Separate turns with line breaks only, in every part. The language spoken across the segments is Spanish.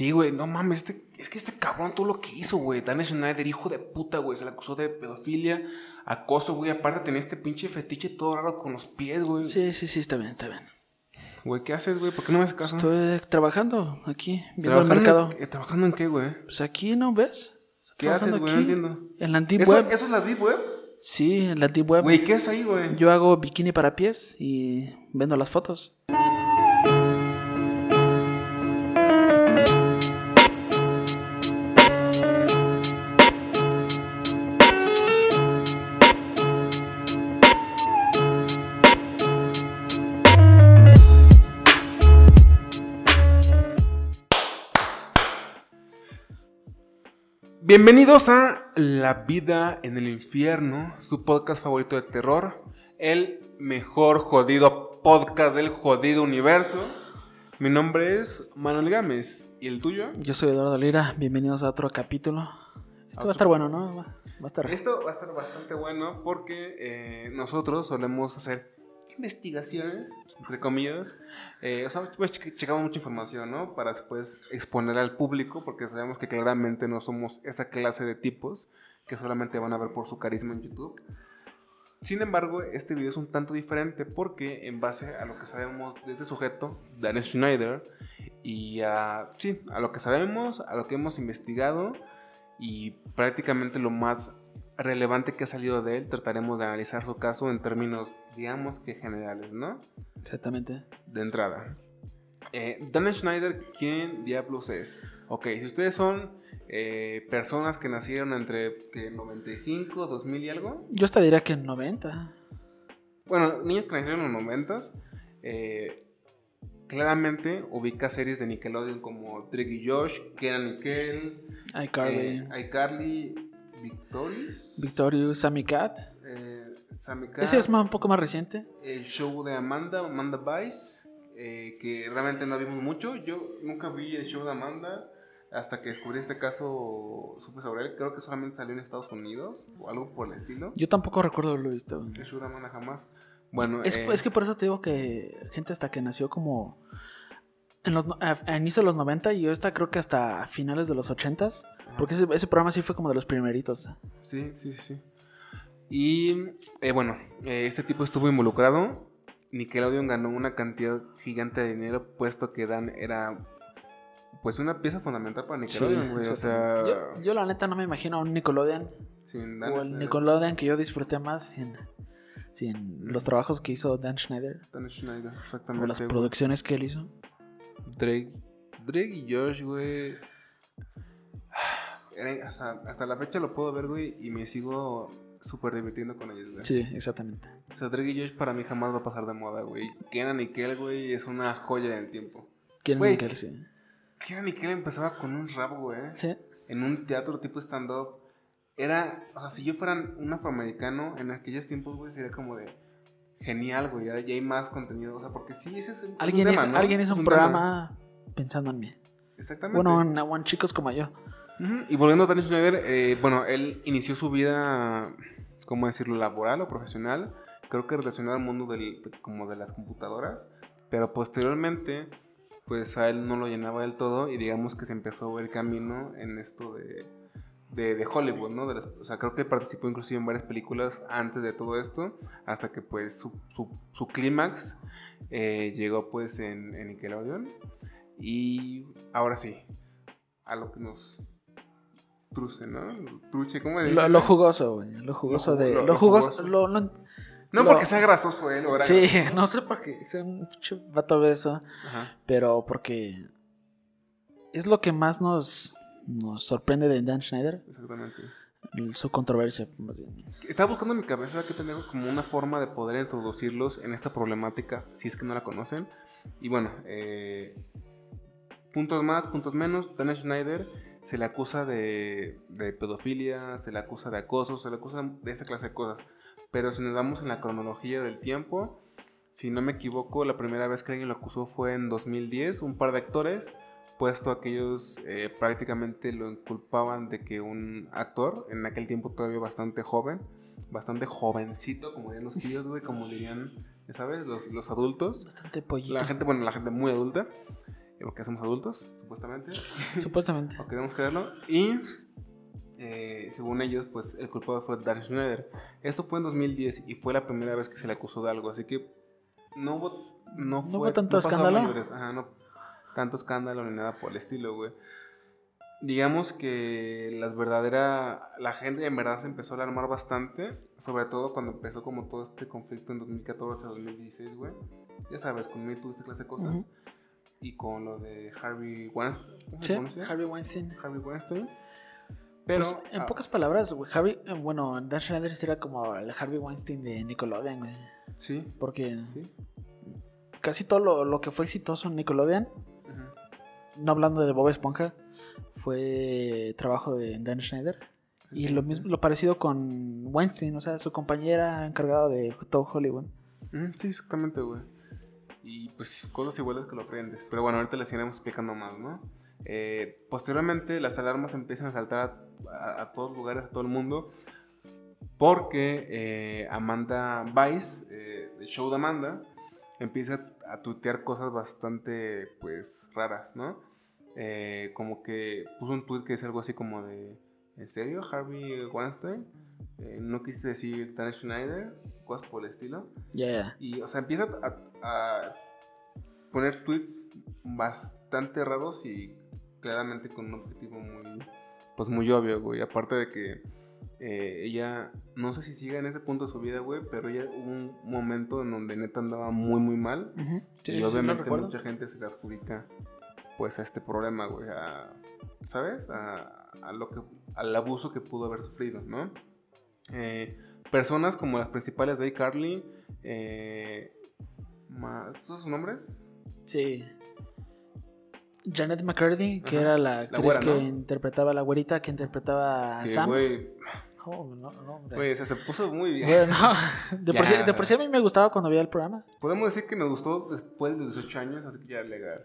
Sí, güey, no mames, este, es que este cabrón todo lo que hizo, güey. Dan Schneider, hijo de puta, güey. Se le acusó de pedofilia, acoso, güey. Aparte tenía este pinche fetiche todo raro con los pies, güey.
Sí, sí, sí, está bien, está bien.
Güey, ¿qué haces, güey? ¿Por qué no me haces caso?
Estoy trabajando aquí, viendo el
¿Trabajando
mercado.
en- eh, ¿Trabajando en qué, güey?
Pues aquí, ¿no ves? Estoy
¿Qué haces, güey? No entiendo.
En la Deep
¿Eso,
Web.
¿Eso es la Deep Web?
Sí, en la Deep Web.
Güey, ¿qué es ahí, güey?
Yo hago bikini para pies y vendo las fotos.
Bienvenidos a La vida en el infierno, su podcast favorito de terror, el mejor jodido podcast del jodido universo. Mi nombre es Manuel Gámez y el tuyo.
Yo soy Eduardo Lira, bienvenidos a otro capítulo. Esto va a estar bueno, ¿no? Va, va a estar.
Esto va a estar bastante bueno porque eh, nosotros solemos hacer investigaciones, entre comillas. Eh, o sea, pues che- checamos mucha información, ¿no? Para después exponer al público porque sabemos que claramente no somos esa clase de tipos que solamente van a ver por su carisma en YouTube. Sin embargo, este video es un tanto diferente porque en base a lo que sabemos de este sujeto, Dan Schneider, y a, sí, a lo que sabemos, a lo que hemos investigado y prácticamente lo más relevante que ha salido de él, trataremos de analizar su caso en términos, digamos que generales, ¿no?
Exactamente.
De entrada. Eh, Dan Schneider, ¿quién diablos es? Ok, si ustedes son eh, personas que nacieron entre ¿qué, 95, 2000 y algo,
Yo hasta diría que en 90.
bueno, niños que nacieron en los 90, eh, claramente ubica series de Nickelodeon como Drake y Josh, Kenan y Kel,
iCarly,
eh, iCarly, Victorious,
Victorious, Sammy Cat.
eh,
Ese es más, un poco más reciente.
el show de Amanda, Amanda Vice, eh, que realmente no vimos mucho. Yo nunca vi el show de Amanda hasta que descubrí este caso, supe sobre él. Creo que solamente salió en Estados Unidos o algo por el estilo.
Yo tampoco recuerdo haberlo visto.
El show de Amanda jamás. Bueno,
Es,
eh,
es que por eso te digo que gente hasta que nació como en los, a, inicio de los 90 y yo hasta creo que hasta finales de los 80s. Porque ese, ese programa sí fue como de los primeritos.
Sí, sí, sí. Y eh, bueno, eh, este tipo estuvo involucrado. Nickelodeon ganó una cantidad gigante de dinero, puesto que Dan era pues una pieza fundamental para Nickelodeon, güey. o sea,
yo, yo la neta no me imagino a un Nickelodeon
sin Dan
o el Nickelodeon que yo disfruté más sin, sin los trabajos que hizo Dan Schneider
Dan Schneider,
o las
exactamente.
producciones que él hizo.
Drake, Drake y Josh, güey. Sea, hasta la fecha lo puedo ver, güey, y me sigo súper divirtiendo con ellos, güey.
Sí, exactamente.
O sea, Drake y Josh para mí jamás va a pasar de moda, güey. Kenan y Kel, güey, es una joya en el tiempo.
¿Quién
Güey.
que él sí?
Kenan y Kel empezaba con un rap, güey.
Sí.
En un teatro tipo stand-up. Era, o sea, si yo fuera un afroamericano en aquellos tiempos, güey, sería como de genial, güey. Ya, ya hay más contenido, o sea, porque sí, ese es un,
Alguien,
un tema, ¿no?
alguien hizo
Es
un,
tema.
programa pensando en mí.
Exactamente.
Bueno, en, en chicos como yo.
Y volviendo a Dan Schneider, eh, bueno, él inició su vida, ¿cómo decirlo?, laboral o profesional, creo que relacionado al mundo del, de- como de las computadoras, pero posteriormente, pues a él no lo llenaba del todo y digamos que se empezó ver camino en esto de, de, Hollywood, ¿no? O sea, creo que participó inclusive en varias películas antes de todo esto, hasta que pues su clímax eh, llegó pues en, en Nickelodeon. Y ahora sí, a lo que nos truce, ¿no? Truche, ¿cómo dice?
Lo, lo jugoso, güey. Lo jugoso
jugo-
de.
lo-
Lo,
lo
jugoso. Lo, lo-
No
lo-
porque sea grasoso él,
sí, no sé por qué. Es un vato de eso.
Ajá.
Pero porque. Es lo que más nos, nos sorprende de Dan Schneider.
Exactamente.
Su controversia, más bien.
Estaba buscando en mi cabeza que tener como una forma de poder introducirlos en esta problemática, si es que no la conocen. Y bueno, eh, puntos más, puntos menos. Dan Schneider se le acusa de, de pedofilia, se le acusa de acoso, se le acusa de esta clase de cosas. Pero si nos vamos en la cronología del tiempo, si no me equivoco, la primera vez que alguien lo acusó fue en 2010, un par de actores, puesto a que ellos eh, prácticamente lo inculpaban de que un actor, en aquel tiempo todavía bastante joven, bastante jovencito, como dirían los tíos, güey, como dirían, ya sabes, los, los adultos,
Bastante pollito.
la gente, bueno, la gente muy adulta, porque somos adultos, supuestamente.
Supuestamente.
o queremos creerlo. Y eh, según ellos, pues el culpable fue Dan Schneider. Esto fue en 2010 y fue la primera vez que se le acusó de algo, así que no hubo, no
¿No
fue,
hubo tanto
a
escándalo?
Ajá, no, tanto escándalo ni nada por el estilo, güey. Digamos que las verdaderas, la gente en verdad se empezó a alarmar bastante, sobre todo cuando empezó como todo este conflicto en 2014 2016, güey. Ya sabes, con Me Too, esta clase de cosas. Y con lo de Harvey Weinstein.
Harvey Weinstein.
Harvey Weinstein. Pero,
Pues, en
ah,
pocas palabras, güey, Harvey, eh, bueno, Dan Schneider era como el Harvey Weinstein de Nickelodeon, güey.
sí,
Porque
sí.
casi todo lo, lo que fue exitoso en Nickelodeon, no hablando de Bob Esponja, fue trabajo de Dan Schneider. Y lo mismo, lo parecido con Weinstein, o sea, su compañera encargada de todo Hollywood.
Sí, exactamente, güey. Y pues cosas iguales que lo aprendes. Pero bueno, ahorita les iremos explicando más, ¿no? Eh, posteriormente las alarmas empiezan a saltar a, a- a todos lugares, a todo el mundo. Porque eh, Amanda Vice, eh, el show de Amanda, empieza a tuitear cosas bastante, pues, raras, ¿no? Eh, como que puso un tweet que es algo así como de, ¿en serio, Harvey Weinstein? Eh, ¿No quisiste decir Dan Schneider? Cosas por el estilo.
Ya, ya.
Y, o sea, empieza a, a poner tweets bastante raros y claramente con un objetivo muy, pues muy obvio, güey. Aparte de que eh, ella, no sé si sigue en ese punto de su vida, güey, pero ella hubo un momento en donde neta andaba muy, muy mal.
Sí,
y
sí, lo
obviamente mucha gente se le adjudica, pues, a este problema, güey, a, ¿sabes? A, a lo que, al abuso que pudo haber sufrido, ¿no? Eh, personas como las principales de iCarly, eh, ¿todos sus nombres?
Sí. Janet McCurdy, que
Ajá.
era la actriz
güera,
que
¿no?
interpretaba la güerita, que interpretaba a Sam.
güey,
Oh, no, no,
o sea, se puso muy bien.
Bueno, de, por sí,
Ya.
de por sí a mí me gustaba cuando veía el programa.
Podemos decir que nos gustó después de 18 años, así que ya legal.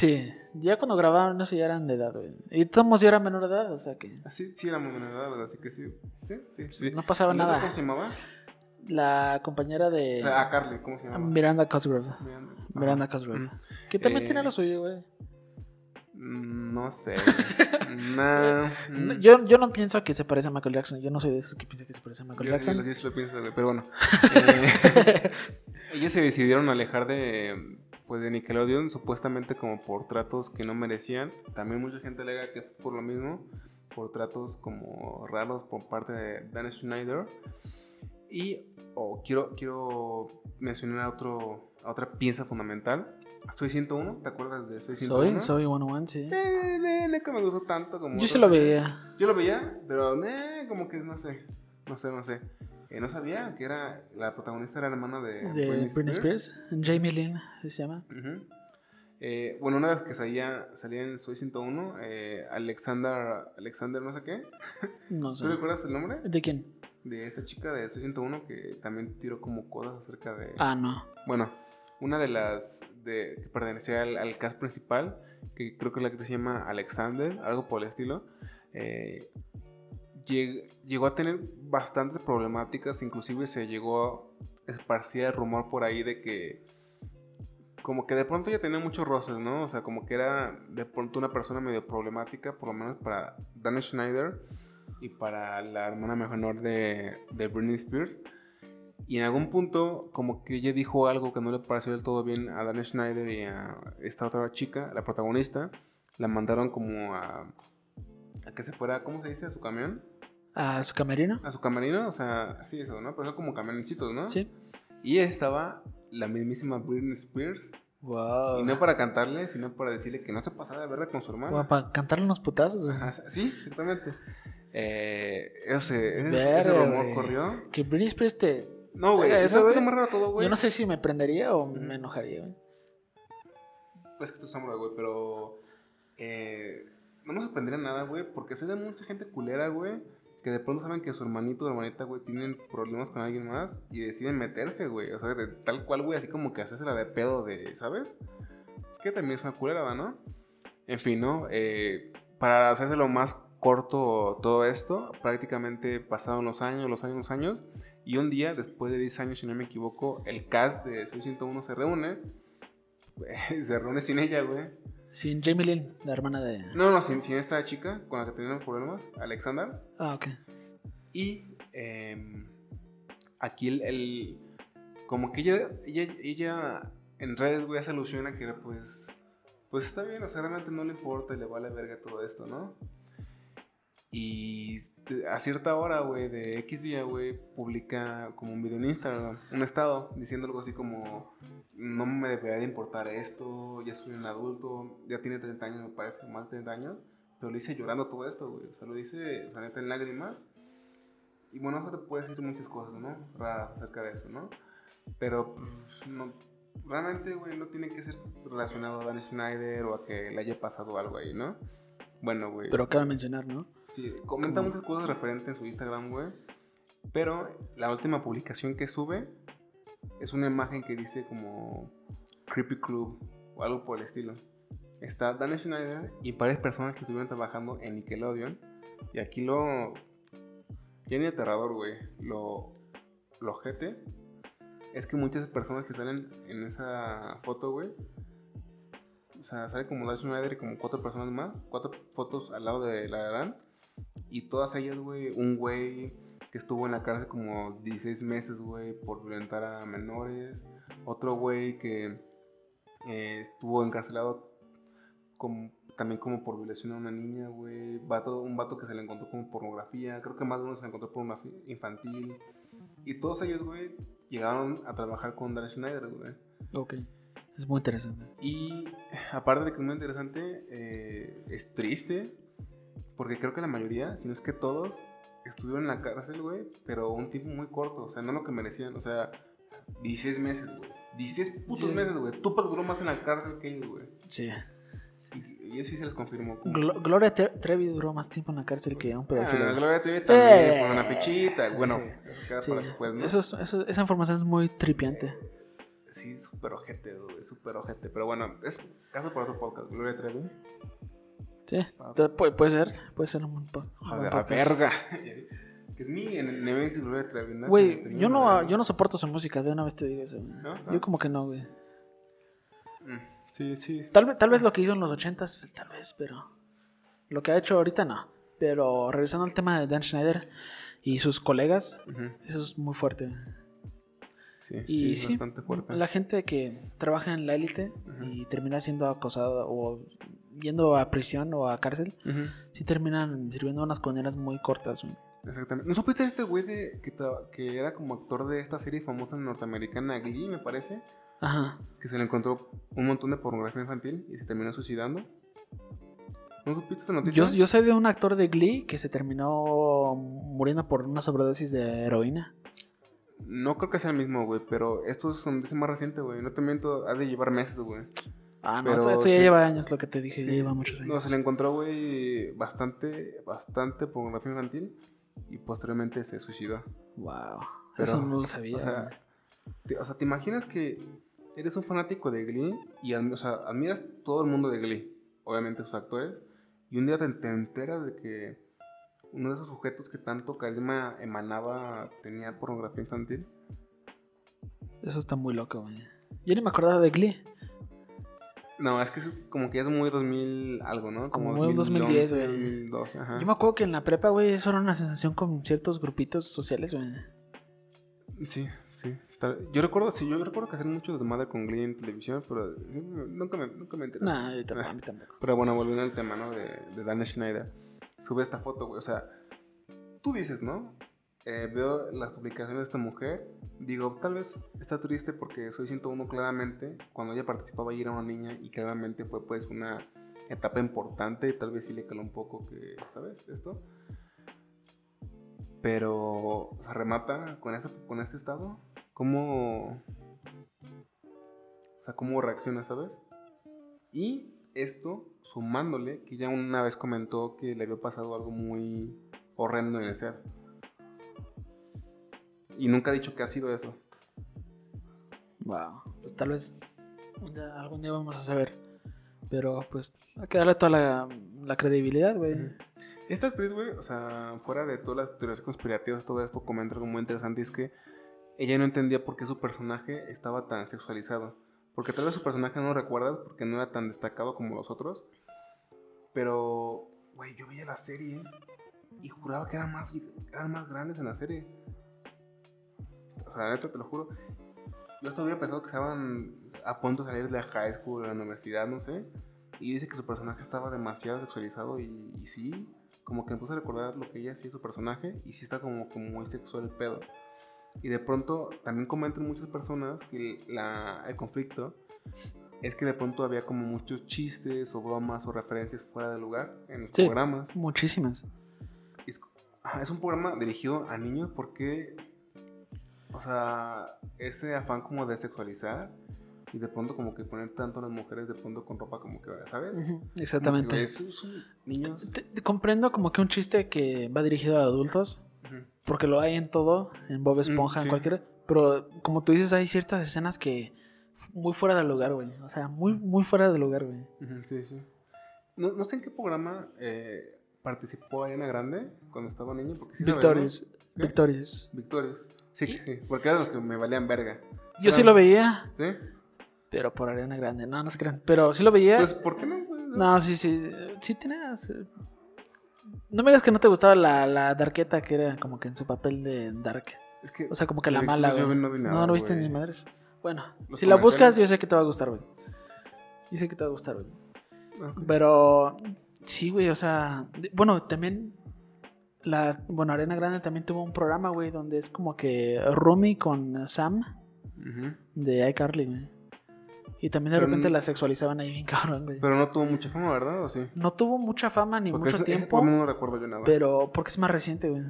Sí, ya cuando grababan eso ya eran de edad, güey. Y todos ya eran menor de edad, o sea que
Así, sí, era muy buena edad, ¿verdad? Así que sí, sí, sí. sí.
no pasaba
¿El otro
nada.
¿Cómo se llamaba?
La compañera de
O sea, a Carly, ¿cómo se llamaba?
Miranda Cosgrove.
Miranda.
Cosgrove.
Mm.
Que también
Eh,
tiene lo suyo, güey.
Mm, No sé. nah,
No,
mm.
Yo, yo no pienso que se parece a Michael Jackson. Yo no soy de esos que piensan que se parece a Michael
Yo-
Jackson.
Yo, yo sí lo pienso, pero bueno. Eh, ellos se decidieron alejar de, pues, de Nickelodeon, supuestamente como por tratos que no merecían. También mucha gente alega que fue por lo mismo, por tratos como raros por parte de Dan Schneider. Y oh, quiero, quiero mencionar a, otro, a otra pieza fundamental. Soy 101, ¿te acuerdas de Soy 101?
Soy, soy 101, sí.
Eh, eh, no que me gustó tanto como
Yo sí lo veía.
Yo lo veía, pero eh, como que no sé, no sé, no sé. Eh, no sabía que era la protagonista era la hermana de,
De Britney Spears. Jamie Lynn se llama.
Eh, bueno, una vez que salía, salía en Soy 101, eh, Alexander, Alexander no sé qué.
No sé.
¿Tú recuerdas el nombre?
¿De quién?
De esta chica de Soy 101 que también tiró como cosas acerca de...
Ah, no.
Bueno, una de las de, que pertenecía al, al cast principal, que creo que la que se llama Alexander, algo por el estilo, eh, llegó a tener bastantes problemáticas, inclusive se llegó a esparcir el rumor por ahí de que como que de pronto ya tenía muchos roces, ¿no? O sea, como que era de pronto una persona medio problemática, por lo menos para Dan Schneider y para la hermana menor de, de Britney Spears. Y en algún punto, como que ella dijo algo que no le pareció del todo bien a Dan Schneider y a esta otra chica, la protagonista. La mandaron como a, a que se fuera, ¿cómo se dice? A su camión.
¿A su camerino?
A su camerino, o sea, así eso, ¿no? Pero son como camioncitos, ¿no?
Sí.
Y estaba la mismísima Britney Spears.
Wow.
Y no para cantarle, sino para decirle que no se pasara de verla con su hermana.
para cantarle unos putazos, güey.
Ajá, sí, exactamente. Eh, ese, ese,
Verga,
ese rumor
güey.
corrió.
Que Britney Spears te...
No, güey,
Oiga,
eso es más raro todo, güey.
Yo no sé si me prendería o me enojaría, güey.
Es que tú samurai, güey, pero. Eh, no me sorprendería nada, güey, porque sé de mucha gente culera, güey, que de pronto saben que su hermanito o hermanita, güey, tienen problemas con alguien más y deciden meterse, güey. O sea, de tal cual, güey, así como que hacerse la de pedo de, ¿sabes? Que también es una culera, ¿no? En fin, ¿no? Eh, para hacerse lo más corto todo esto, prácticamente pasaron los años, los años, los años, y un día, después de 10 años, si no me equivoco, el cast de Soy 101 se reúne se reúne sin ella, güey.
Sin Jamie Lynn, la hermana de.
No, no, sin, sin esta chica con la que tenían problemas, Alexander.
Ah, ok.
Y em, aquí el, el- Como que ella, ella, ella en redes, güey, se alusiona que pues. Pues está bien, o sea, realmente no le importa y le vale verga todo esto, ¿no? Y a cierta hora, güey, de X día, güey, publica como un video en Instagram, un estado, diciendo algo así como, no me debería de importar esto, ya soy un adulto, ya tiene 30 años, me parece, más de 30 años, pero lo dice llorando todo esto, güey, o sea, lo dice, o sea, neta en lágrimas. Y bueno, eso te puede decir muchas cosas, ¿no? Raras acerca de eso, ¿no? Pero, pues, no, realmente, güey, no tiene que ser relacionado a Danny Schneider o a que le haya pasado algo ahí, ¿no? Bueno, güey.
Pero cabe mencionar, ¿no?
Sí, comenta muchas cosas referentes en su Instagram, güey. Pero la última publicación que sube es una imagen que dice como Creepy Club o algo por el estilo. Está Danny Schneider y varias personas que estuvieron trabajando en Nickelodeon. Y aquí lo. Ya ni aterrador, güey. Lo. Lo ojete es que muchas personas que salen en esa foto, güey. O sea, sale como Danny Schneider y como cuatro personas más. Cuatro fotos al lado de la de Dan. Y todas ellas, güey, un güey que estuvo en la cárcel como 16 meses, güey, por violentar a menores. Otro güey que eh, estuvo encarcelado como- también como por violación a una niña, güey. Vato- un vato que se le encontró como pornografía. Creo que más de uno se le encontró pornografía infantil. Y todos ellos, güey, llegaron a trabajar con Darren Schneider, güey.
Ok. Es muy interesante.
Y aparte de que es muy interesante, eh, es triste. Porque creo que la mayoría, si no es que todos, estuvieron en la cárcel, güey. Pero un tiempo muy corto. O sea, no lo que merecían. O sea, 16 meses, güey. 16 putos
Sí.
meses, güey. Tú duró más en la cárcel que ellos, güey.
Sí.
Y, y eso sí se les confirmó.
Glo- Gloria Tre- Trevi duró más tiempo en la cárcel que un
Ah,
pedófilo.
Gloria TV también
Eh,
fue una fichita. Bueno,
sí.
eso queda
Sí.
para después, ¿no?
Eso es- eso- esa información es muy tripiante.
Sí, súper ojete, güey. Súper ojete. Pero bueno, es caso para otro podcast. Gloria Trevi.
Sí. Puede, puede ser. Puede ser un un
Joder,
buen
a
podcast.
verga. que es mi en Nemesis Gloria Trevi, ¿no?
Güey, yo no, yo no soporto su música, de una vez te digo eso. güey.
¿No? ¿No?
Yo como que no, güey.
Mm, Sí, sí.
Tal, vez- tal vez lo que hizo en los ochentas, tal vez, pero lo que ha hecho ahorita no. Pero regresando al tema de Dan Schneider y sus colegas, eso es muy fuerte.
Sí,
Y
sí,
sí,
bastante fuerte.
la gente que trabaja en la élite y termina siendo acosado o yendo a prisión o a cárcel,
Ujú,
sí terminan sirviendo unas condenas muy cortas. güey.
Exactamente. ¿No supiste este güey de, que, que era como actor de esta serie famosa norteamericana Glee, me parece?
Ajá.
Que se le encontró un montón de pornografía infantil y se terminó suicidando. ¿No supiste esa noticia?
Yo, yo sé de un actor de Glee que se terminó muriendo por una sobredosis de heroína.
No creo que sea el mismo, güey, pero esto es, un- más reciente, güey. No te miento, ha de llevar meses, güey.
Ah, no,
Pero
esto, esto ya
sí.
lleva años, lo que te dije, ya lleva muchos
No,
años.
se le encontró, güey, bastante, bastante pornografía infantil y posteriormente se suicidó.
Wow,
Pero,
eso no lo sabía.
O sea, te, o sea, ¿te imaginas que eres un fanático de Glee y admi- o sea, admiras todo el mundo de Glee? Obviamente sus actores. Y un día te, te enteras de que uno de esos sujetos que tanto carisma emanaba tenía pornografía infantil.
eso está muy loco, güey. Yo ni me acordaba de Glee.
No, es que es como que ya es muy 2000 algo, ¿no?
Como muy 2010, güey.
2012, ajá.
Yo me acuerdo que en la prepa, güey, eso era una sensación con ciertos grupitos sociales, güey.
Sí, sí. Yo recuerdo, sí, yo recuerdo que hacían mucho desmadre con Glee en televisión, pero sí, nunca me, nunca me interesó.
Nah, yo tampoco, a mí tampoco.
Pero bueno, volviendo al tema, ¿no? De, de Dan Schneider. Sube esta foto, güey. O sea, tú dices, ¿no? Eh, veo las publicaciones de esta mujer. Digo, tal vez está triste porque soy 101 claramente. Cuando ella participaba y era una niña y claramente fue pues una etapa importante. Tal vez sí le caló un poco que, ¿sabes? Esto. Pero se remata con ese, con ese estado. ¿Cómo... O sea, cómo reacciona, ¿sabes? Y esto sumándole que ya una vez comentó que le había pasado algo muy horrendo en el set. Y nunca ha dicho que ha sido eso.
Wow. Pues tal vez día- algún día vamos a saber. Pero pues hay que darle toda la, la credibilidad, güey.
Esta actriz, güey, o sea, fuera de todas las teorías conspirativas, todo esto comenta algo muy interesante, es que ella no entendía por qué su personaje estaba tan sexualizado. Porque tal vez su personaje no lo recuerdas porque no era tan destacado como los otros. Pero, güey, yo veía la serie y juraba que eran más, eran más grandes en la serie. O sea, neta, te lo juro. Yo hasta hubiera pensado que estaban a punto de salir de la high school, de la universidad, no sé. Y dice que su personaje estaba demasiado sexualizado y, y sí, como que me puse a recordar lo que ella hacía su personaje y sí está como, como muy sexual el pedo. Y de pronto también comentan muchas personas que la, el conflicto es que de pronto había como muchos chistes o bromas o referencias fuera de lugar en los
Sí.
programas.
Muchísimas.
Es, ajá, es un programa dirigido a niños porque, o sea, ese afán como de sexualizar y de pronto como que poner tanto a las mujeres de pronto con ropa como que, ¿sabes? Que,
Exactamente.
esos son niños.
Te- te comprendo como que un chiste que va dirigido a adultos, porque lo hay en todo, en Bob Esponja,
Mm, sí.
en cualquiera. Pero como tú dices, hay ciertas escenas que muy fuera del lugar, güey. O sea, muy, muy fuera del lugar, güey.
Sí, sí. No, no sé en qué programa eh, participó Ariana Grande cuando estaba niño, porque sí
Victorious. Victorious.
Victorious. Sí, sí, porque eran los que me valían verga.
Yo sí lo veía,
¿Sí?
pero por Ariana Grande. No, no se crean. Pero sí lo veía.
Pues, ¿por qué no? güey?
No, sí, sí. Sí tenías. eh, No me digas que no te gustaba la, la Darketa, que era como que en su papel de Dark.
Es que,
O sea, como que la mala, güey.
no
No, viste ni madres. Bueno,
Los
si la buscas, yo sé que te va a gustar, güey. Yo sé que te va a gustar, güey.
Ok.
Pero sí, güey, o sea, bueno, también la bueno, Arena Grande también tuvo un programa, güey, donde es como que Rumi con Sam
Ujú.
de iCarly, güey. Y también de
Pero
repente la sexualizaban ahí bien cabrón, güey.
Pero no tuvo mucha fama, ¿verdad? ¿O sí?
No tuvo mucha fama ni
Porque
mucho
ese
tiempo,
no recuerdo yo nada.
pero porque es más reciente, güey.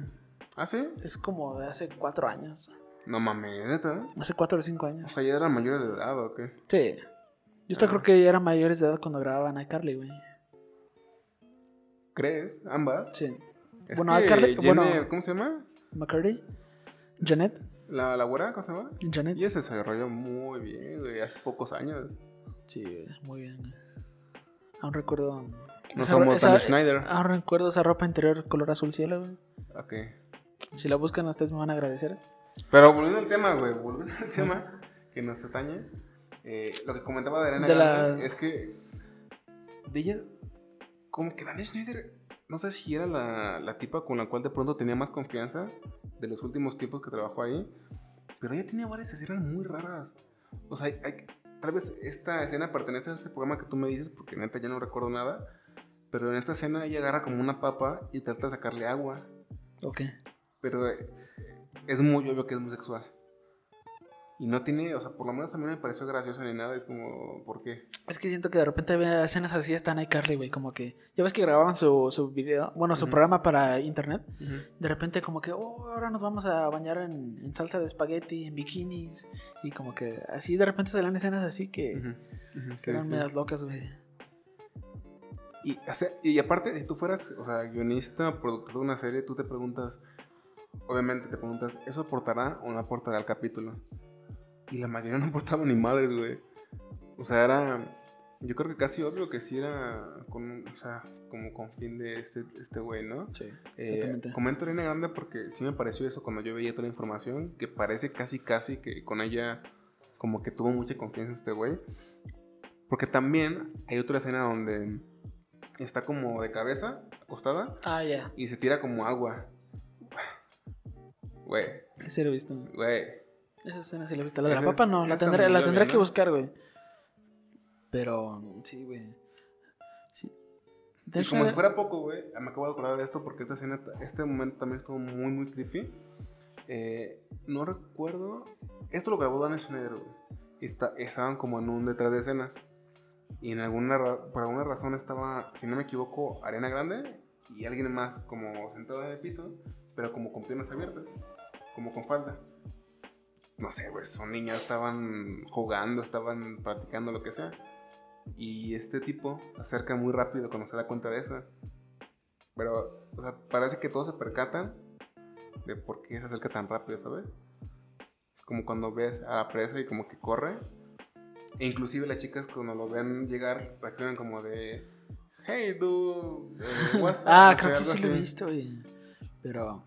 ¿Ah, sí?
Es como de hace cuatro años.
No mames, ¿neta?
Hace cuatro o cinco
O
años.
sea, ya eran mayores de edad, ¿o qué?
Sí. Yo hasta
Ah.
creo que ya eran mayores de edad cuando grababan iCarly, güey.
¿Crees? ¿Ambas?
Sí.
Es
Bueno,
que
iCarly-
Jenny-
bueno.
¿Cómo se llama?
McCurdy. Janet.
¿La, la güera? ¿Cómo se llama?
Janet.
Y se desarrolló muy bien, güey, hace pocos años.
Sí, muy bien. Aún recuerdo.
No
esa-
somos
esa-
Schneider.
Aún recuerdo esa ropa interior color azul cielo, güey.
Ok.
Si la buscan, ustedes me van a agradecer.
Pero volviendo al tema, güey, volviendo al tema que nos atañe, eh, lo que comentaba de Arena
De la-
es que de ella, como que Dani Schneider, no sé si era la, la tipa con la cual de pronto tenía más confianza de los últimos tiempos que trabajó ahí, pero ella tenía varias escenas muy raras. O sea, hay- tal vez esta escena pertenece a ese programa que tú me dices, porque neta ya no recuerdo nada, pero en esta escena ella agarra como una papa y trata de sacarle agua.
Ok.
Pero eh, es muy obvio que es muy sexual. Y no tiene, o sea, por lo menos a mí no me pareció gracioso ni nada. Es como, ¿por qué?
Es que siento que de repente había escenas así, están iCarly, güey. Como que. Ya ves que grababan su, su video, bueno, su programa para internet. De repente, como que, oh, ahora nos vamos a bañar en, en salsa de espagueti, en bikinis. Y como que así de repente salían escenas así que,
sí,
eran
sí.
medias locas, güey.
Y, o sea, y aparte, si tú fueras, o sea, guionista, productor de una serie, tú te preguntas, obviamente te preguntas, ¿eso aportará o no aportará al capítulo? Y la mayoría no aportaba ni madres, güey. O sea, era, yo creo que casi obvio que sí era con, o sea, como con fin de este, este güey, ¿no?
Sí,
Eh,
exactamente.
comento Arena Grande porque sí me pareció eso cuando yo veía toda la información, que parece casi casi que con ella como que tuvo mucha confianza este güey. Porque también hay otra escena donde está como de cabeza, acostada,
Ah, ya.
y se tira como agua. Güey,
Ese lo he visto.
güey.
Esa escena sí la he visto. La de la papa no, la tendré, la tendré que buscar, güey. Pero, sí, güey. Sí.
Y como si fuera poco, güey, me acabo de acordar de esto porque esta escena, este momento también estuvo muy, muy creepy. Eh, no recuerdo. Esto lo grabó Dan Schneider, güey. Está- estaban como en un detrás de escenas. Y en alguna, por alguna razón estaba, si no me equivoco, Arena Grande y alguien más como sentado en el piso, pero como con piernas abiertas, como con falda. No sé, güey, son niños, estaban jugando, estaban practicando lo que sea. Y este tipo se acerca muy rápido cuando se da cuenta de eso. Pero, o sea, parece que todos se percatan de por qué se acerca tan rápido, ¿sabes? Como cuando ves a la presa y como que corre. E inclusive las chicas cuando lo ven llegar reaccionan como de... Hey, dude, eh, what's up?",
Ah, creo que sí lo he
así.
visto. Pero,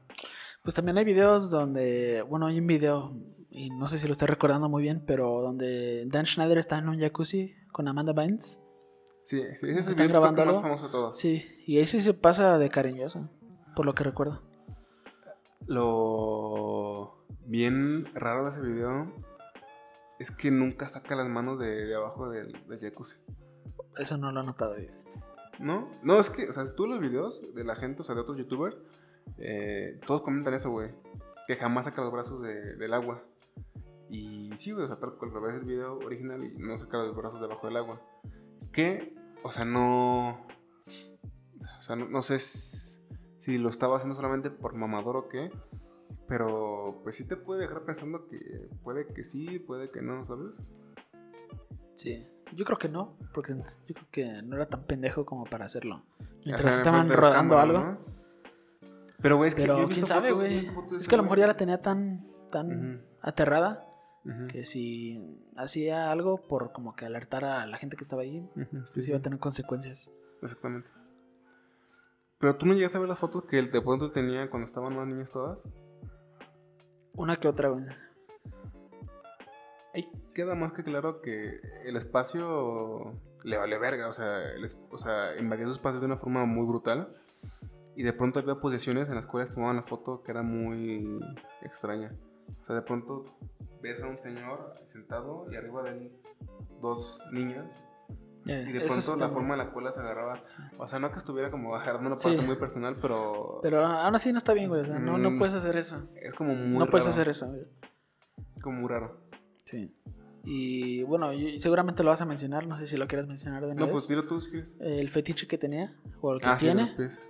pues también hay videos donde, bueno, hay un video y no sé si lo estoy recordando muy bien, pero donde Dan Schneider está en un jacuzzi con Amanda Bynes.
Sí, sí, ese es el más famoso de todos.
Sí, y sí se pasa de cariñoso, por lo que recuerdo.
Lo bien raro de ese video es que nunca saca las manos de, de abajo del, del jacuzzi.
Eso no lo he notado yo.
¿No? No, es que, o sea, tú los videos de la gente, o sea, de otros youtubers, eh, todos comentan eso, güey. Que jamás saca los brazos de- del agua. Y sí, güey, o sea, tal cual ves el video original y no saca los brazos debajo del agua. Que, o sea, no. O sea, no, no sé si lo estaba haciendo solamente por mamador o qué. Pero, pues sí te puede dejar pensando que puede que sí, puede que no, ¿sabes?
Sí. Yo creo que no, porque yo creo que no era tan pendejo como para hacerlo. Mientras
Ajá,
estaban rodando algo.
¿no? Pero, güey, es que yo
Pero quién sabe, güey. Es que a lo mejor ya la tenía tan, tan aterrada que si hacía algo por como que alertar a la gente que estaba ahí,
ujú, sí,
pues
sí.
iba a tener consecuencias.
Exactamente. Pero tú no llegas a ver las fotos que él de pronto tenía cuando estaban más niñas todas.
Una que otra, güey.
Ahí queda más que claro que el espacio le vale verga. O sea, el o sea, invadió su espacio de una forma muy brutal. Y de pronto había posiciones en las cuales tomaban la foto que era muy extraña. O sea, de pronto ves a un señor sentado y arriba de él dos niñas.
Eh,
Y de pronto
sí
la forma en la cual las agarraba. O sea, no que estuviera como agarrando una
Sí.
parte muy personal, pero,
Pero aún así no está bien, güey. o sea, no, no
Mm.
puedes hacer eso.
es como muy
no puedes
raro,
hacer eso, güey.
Como muy raro.
Sí. Y bueno, seguramente lo vas a mencionar, no sé si lo quieres mencionar de una
No,
vez.
pues dilo tú si quieres.
El fetiche que tenía, o el que
Ah, sí,
tiene.
los pies.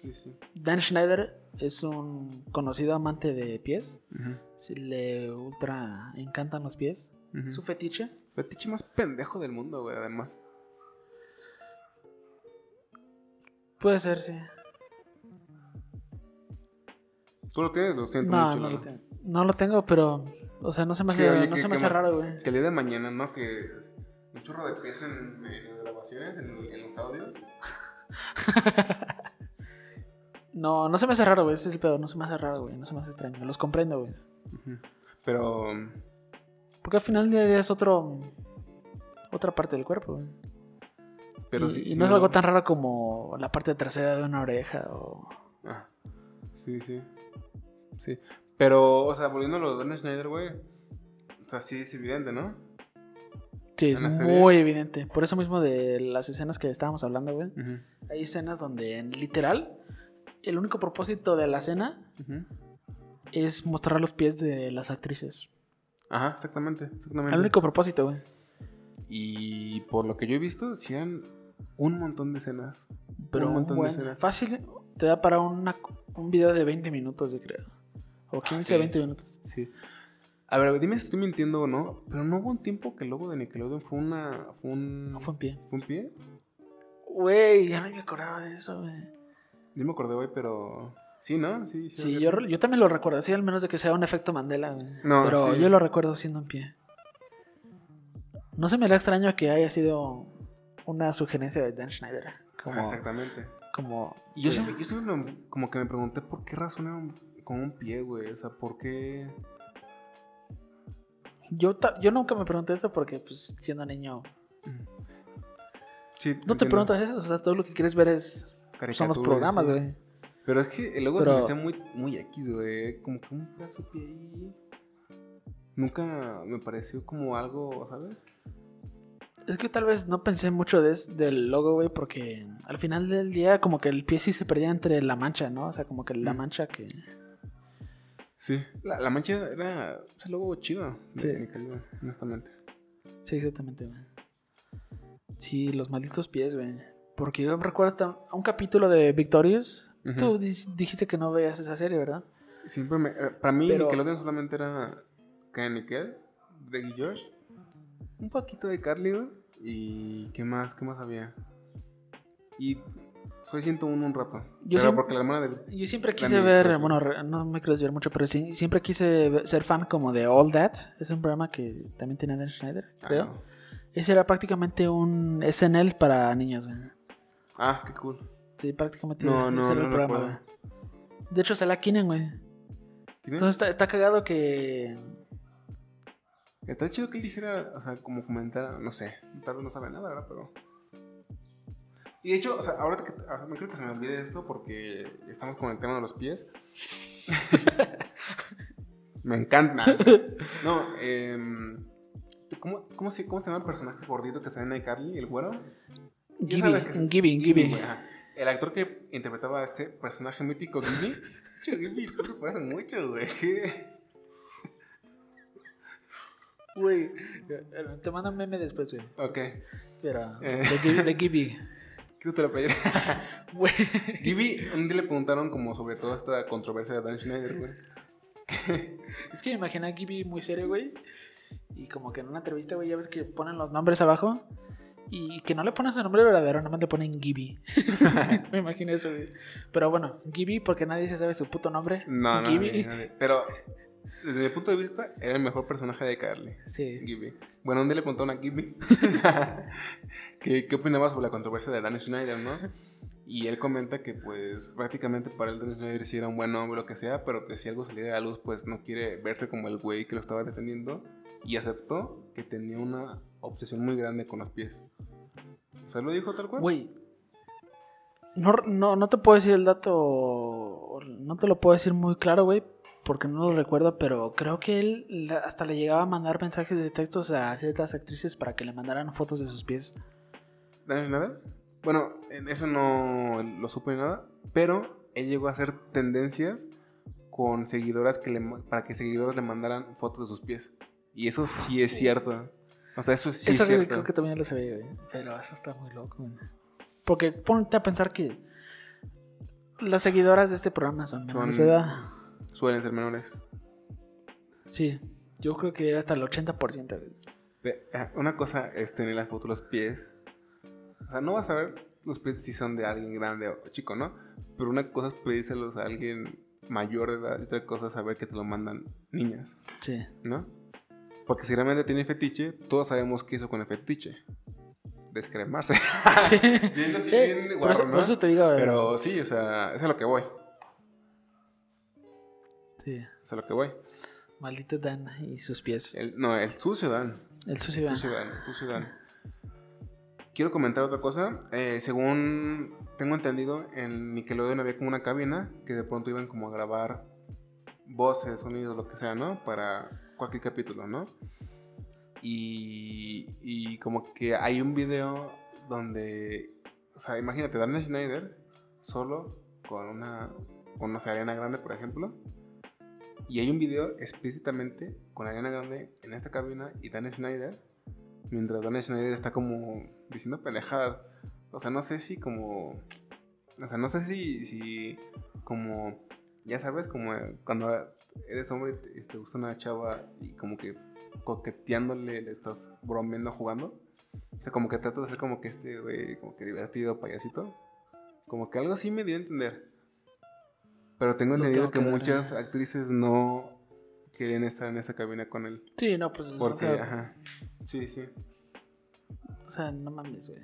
Sí, sí.
Dan Schneider es un conocido amante de pies. Si le ultra encantan los pies. Su fetiche.
Fetiche más pendejo del mundo, güey, además.
Puede ser, sí.
¿Tú lo tienes? Lo siento
No,
mucho.
no lo tengo. No lo tengo, pero. O sea, no se me hace,
oye,
no
que-
se me hace raro, güey.
Que el día de mañana, ¿no? Que un chorro de pies en, en las grabaciones, en, en los audios.
No, no se me hace raro, güey. Ese es el pedo. No se me hace raro, güey. No se me hace extraño. Los comprendo, güey.
Pero,
Porque al final del día es otro. Otra parte del cuerpo, güey.
pero
y,
sí.
y no es algo tan raro como la parte trasera de una oreja o.
Ah, sí, sí. Sí. Pero, o sea, volviendo a lo de Dan Schneider, güey. O sea, sí es evidente, ¿no?
Sí, es muy evidente. Por eso mismo de las escenas que estábamos hablando, güey. Hay escenas donde, literal, el único propósito de la
ujú.
es mostrar los pies de las actrices.
Ajá, exactamente. exactamente.
El único propósito, güey.
Y por lo que yo he visto, eran un montón de escenas.
Pero
un montón de escenas.
fácil, te da para una- un video de 20 minutos, yo creo. O 15
sí.
20 minutos.
Sí. A ver, dime si estoy mintiendo o no, pero no hubo un tiempo que el logo de Nickelodeon fue una. Fue un.
No fue en pie.
¿Fue un pie?
Güey, ya no me acordaba de eso, güey.
Yo me acordé hoy, pero. Sí, ¿no? Sí, sí.
Sí, yo, yo también lo recuerdo, así al menos de que sea un efecto Mandela, güey.
No,
Pero
sí.
yo lo recuerdo siendo en pie. No se me da extraño que haya sido una sugerencia de Dan Schneider. Como,
Ah, exactamente.
como
Y yo siempre, yo siempre como que me pregunté por qué razón era con un pie, güey. O sea, por qué.
yo, ta- yo nunca me pregunté eso porque, pues, siendo niño,
Sí,
no te preguntas eso. O sea, todo lo que quieres ver es son los programas,
sí.
güey.
Pero es que el logo se
Pero-
me hacía muy, muy X, güey. Como que un pedazo de pie ahí. Nunca me pareció como algo, ¿sabes?
Es que tal vez no pensé mucho de es- del logo, güey, porque al final del día como que el pie sí se perdía entre la mancha, ¿no? O sea, como que la
Mm.
mancha que...
Sí. La, la mancha era ese logo chido de
Sí.
Nickelodeon, honestamente.
Sí, exactamente, güey. Sí, los malditos pies, güey. Porque yo recuerdo hasta un capítulo de Victorious.
Ujú.
Tú dijiste que no veías esa serie, ¿verdad?
Siempre me. eh, para mí,
Pero-
Nickelodeon solamente era. Ken Nickel, Drake y Josh. Un poquito de Carly. Y. ¿Qué más? ¿Qué más había? Y. Soy 101 un rato.
Yo
pero
siem-
porque la hermana del.
Yo siempre quise ver, bueno, no me quiero desviar mucho, pero sí, siempre quise ser fan como de All That. Es un programa que también tiene Dan Schneider,
Ah,
creo.
no.
Ese era prácticamente un SNL para niños, güey.
Ah, qué cool.
Sí, prácticamente
No, no, no
el programa, güey. De hecho, se la Keenan, güey. Entonces está, está cagado que
Está chido que él dijera, o sea, como comentar, no sé, tal vez no sabe nada, ¿verdad? Pero... Y de hecho, o sea, ahora que, ah, me creo que se me olvide esto porque estamos con el tema de los pies. me encanta. No, eh, ¿cómo, cómo, se, ¿cómo se llama el personaje gordito que sale en iCarly, el güero?
Gibby, Gibby.
El actor que interpretaba a este personaje mítico, Gibby. Gibby, tú se pareces mucho, güey.
Güey, te mando un meme después, güey.
ok,
Pero,
Eh.
de, Gibby- de Gibby.
¿qué te lo pedí?
Güey.
Gibby, un día le preguntaron como sobre toda esta controversia de Dan Schneider, güey.
Es que me imaginé a Gibby muy serio, güey. Y como que en una entrevista, güey, ya ves que ponen los nombres abajo. Y que no le ponen su nombre verdadero, nomás le ponen Gibby. me imagino eso, güey. Pero bueno, Gibby, porque nadie se sabe su puto nombre.
No, no,
Gibby.
Pero desde mi punto de vista, era el mejor personaje de Carly.
Sí.
Gibby. Bueno, día le preguntaron a Gibby que, qué opinaba sobre la controversia de Dan Schneider, ¿no? Y él comenta que, pues, prácticamente para él Dan Schneider sí era un buen hombre, lo que sea, pero que si algo saliera a la luz, pues no quiere verse como el güey que lo estaba defendiendo. Y aceptó que tenía una obsesión muy grande con los pies. O sea, lo dijo tal cual.
Güey. No, no, no te puedo decir el dato. No te lo puedo decir muy claro, güey. Porque no lo recuerdo, pero creo que él hasta le llegaba a mandar mensajes de textos a ciertas actrices para que le mandaran fotos de sus pies.
¿Dan Schneider? Bueno, en eso no lo supe nada, pero él llegó a hacer tendencias con seguidoras que le, para que seguidoras le mandaran fotos de sus pies. Y eso sí es cierto. O sea, eso sí
eso
es cierto.
creo que también lo sabía, güey. Pero eso está muy loco. Porque ponte a pensar que las seguidoras de este programa son menores
Son-
de edad.
Suelen ser menores.
Sí, yo creo que hasta el 80%. güey.
Ve, ah, Una cosa es tener la foto de los pies. O sea, no vas a ver los pies si son de alguien grande o chico, ¿no? Pero una cosa es pedírselos a alguien mayor de edad y otra cosa es saber que te lo mandan niñas.
Sí.
¿no? Porque si realmente tiene fetiche, todos sabemos qué hizo con el fetiche. Descremarse.
Sí.
Viendo así
Sí,
bien
por,
guarro,
eso,
¿no?
por eso te digo, güey.
Pero sí, o sea, eso es a lo que voy.
Sí.
Eso es a lo que voy.
Maldito Dan y sus pies.
El- no, el sucio Dan.
El sucio
El
Dan.
sucio Dan, el sucio Dan. Quiero comentar otra cosa. Eh, según tengo entendido, en Nickelodeon había como una cabina que de pronto iban como a grabar voces, sonidos, lo que sea, ¿no? Para cualquier capítulo, ¿no? Y, y como que hay un video donde, o sea, imagínate, Dan Schneider solo con una, con sé, Ariana Grande, por ejemplo. Y hay un video explícitamente con Ariana Grande en esta cabina y Dan Schneider. Mientras Dan Schneider está como diciendo pendejadas. O sea, no sé si como... O sea, no sé si, si como... Ya sabes, como cuando eres hombre y te, gusta una chava y como que coqueteándole le estás bromeando jugando. O sea, como que tratas de ser como que este güey, como que divertido, payasito. Como que algo así me dio a entender. Pero tengo entendido que, muchas actrices no querían estar en esa cabina con él.
Sí, no, pues.
Porque,
o, sea,
ajá. Sí, sí.
o sea, no mames, güey.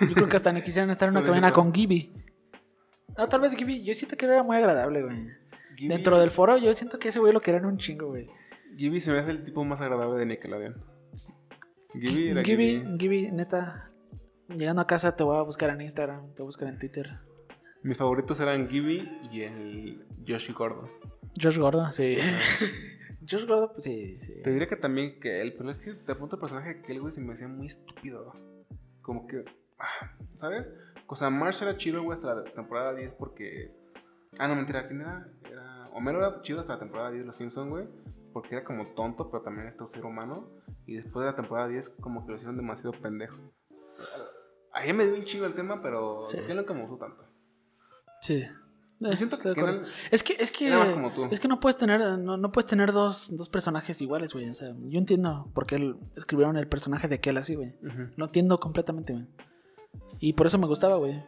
Yo creo que hasta ni quisieran estar en una cabina con Gibby. No, tal vez Gibby. Yo siento que era muy agradable, güey.
Gibby-
Dentro del foro, yo siento que ese güey lo querían un chingo, güey.
Gibby se me hace el tipo más agradable de Nickelodeon. Gibby era
Gibby,
Gibby.
Gibby, neta. Llegando a casa te voy a buscar en Instagram, te voy a buscar en Twitter.
Mis favoritos eran Gibby y el Yoshi Gordo.
Josh Gordo, sí. Josh Gordo, pues sí, sí.
Te diría que también que él, pero es que de pronto el personaje de aquel güey se me hacía muy estúpido. Como que, ah, ¿sabes? O sea, Marsh era chido, güey, hasta la temporada 10 porque... Ah, no, mentira, ¿quién era? era... Homero era chido hasta la temporada 10 de Los Simpsons, güey. Porque era como tonto, pero también era un ser humano. Y después de la temporada 10 como que lo hicieron demasiado pendejo. A mí me dio un chingo el tema, pero
Sí.
yo nunca me gustó tanto.
Sí. Eh,
siento que eran-
Es que, es que,
como tú.
es que no puedes tener, no, no puedes tener dos, dos personajes iguales, güey. O sea, yo entiendo por qué escribieron el personaje de Kel así, güey.
Ujú.
Lo entiendo completamente, güey. Y por eso me gustaba, güey.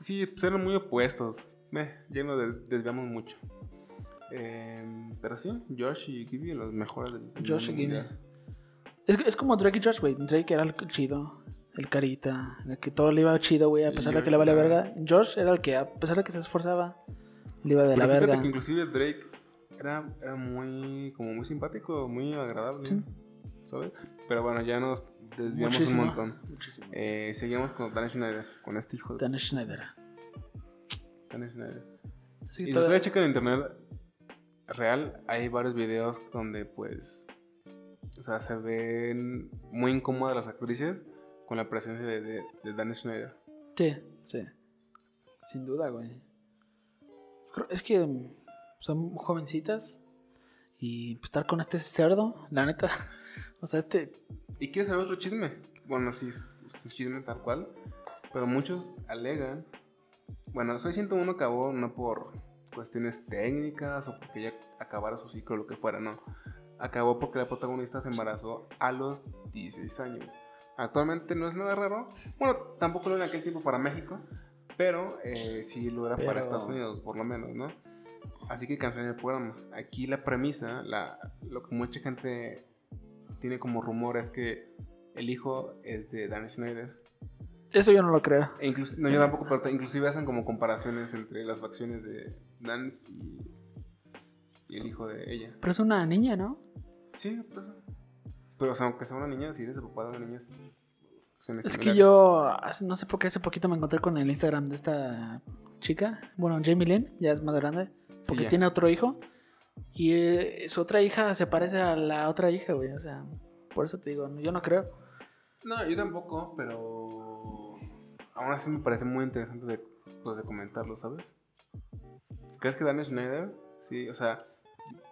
Sí, pues eran muy opuestos. Eh, ya nos des- desviamos mucho. Eh, pero sí, Josh y Gibby los mejores del
Josh y Gibby. Es, es como Drake y Josh, güey. Drake era el chido, el carita, el que todo le iba chido, güey, a pesar de que le vale
era-
verga. Josh era el que, a pesar de que se esforzaba, le iba de
Pero
la verga.
que inclusive Drake era, era muy, como muy simpático, muy agradable,
Sí.
¿sabes? Pero bueno, ya nos desviamos
Muchísimo.
un montón.
Muchísimo.
Eh, seguimos con Dan Schneider, con este hijo de
Dan Schneider.
Dan Schneider.
Así
Y ustedes checan en internet real, hay varios videos donde pues, o sea, se ven muy incómodas las actrices con la presencia de, de, de Dan Schneider.
Sí, sí. Sin duda, güey. Es que mm, son jovencitas y pues, estar con este cerdo, la neta. O sea, este.
¿Y quieres saber otro chisme? Bueno, sí, es un chisme tal cual, pero muchos alegan, bueno, Soy 101 acabó no por cuestiones técnicas o porque ya acabara su ciclo o lo que fuera, no. Acabó porque la protagonista se embarazó a los 16 años. Actualmente no es nada raro. Bueno, tampoco lo en aquel tiempo para México, pero eh, sí lo era para Estados Unidos, por lo menos, ¿no? Así que cancelan el programa. Aquí la premisa, la, lo que mucha gente tiene como rumor es que el hijo es de Dan Schneider.
Eso yo no lo creo.
E incluso, no, yo tampoco, pero inclusive hacen como comparaciones entre las facciones de Dance y, y el hijo de ella.
Pero es una niña, ¿no?
Sí, pues. Pero o sea, aunque sea una niña, si eres el papá de una niña, son
Es que yo, no sé por qué hace poquito me encontré con el Instagram de esta chica. Bueno, Jamie Lynn, ya es más grande. Porque tiene otro hijo. Y eh, su otra hija se parece a la otra hija, güey. O sea, por eso te digo, yo no creo.
No, yo tampoco, pero. Aún así me parece muy interesante de, pues, de comentarlo, ¿sabes? ¿Crees que Dan Schneider? Sí, o sea,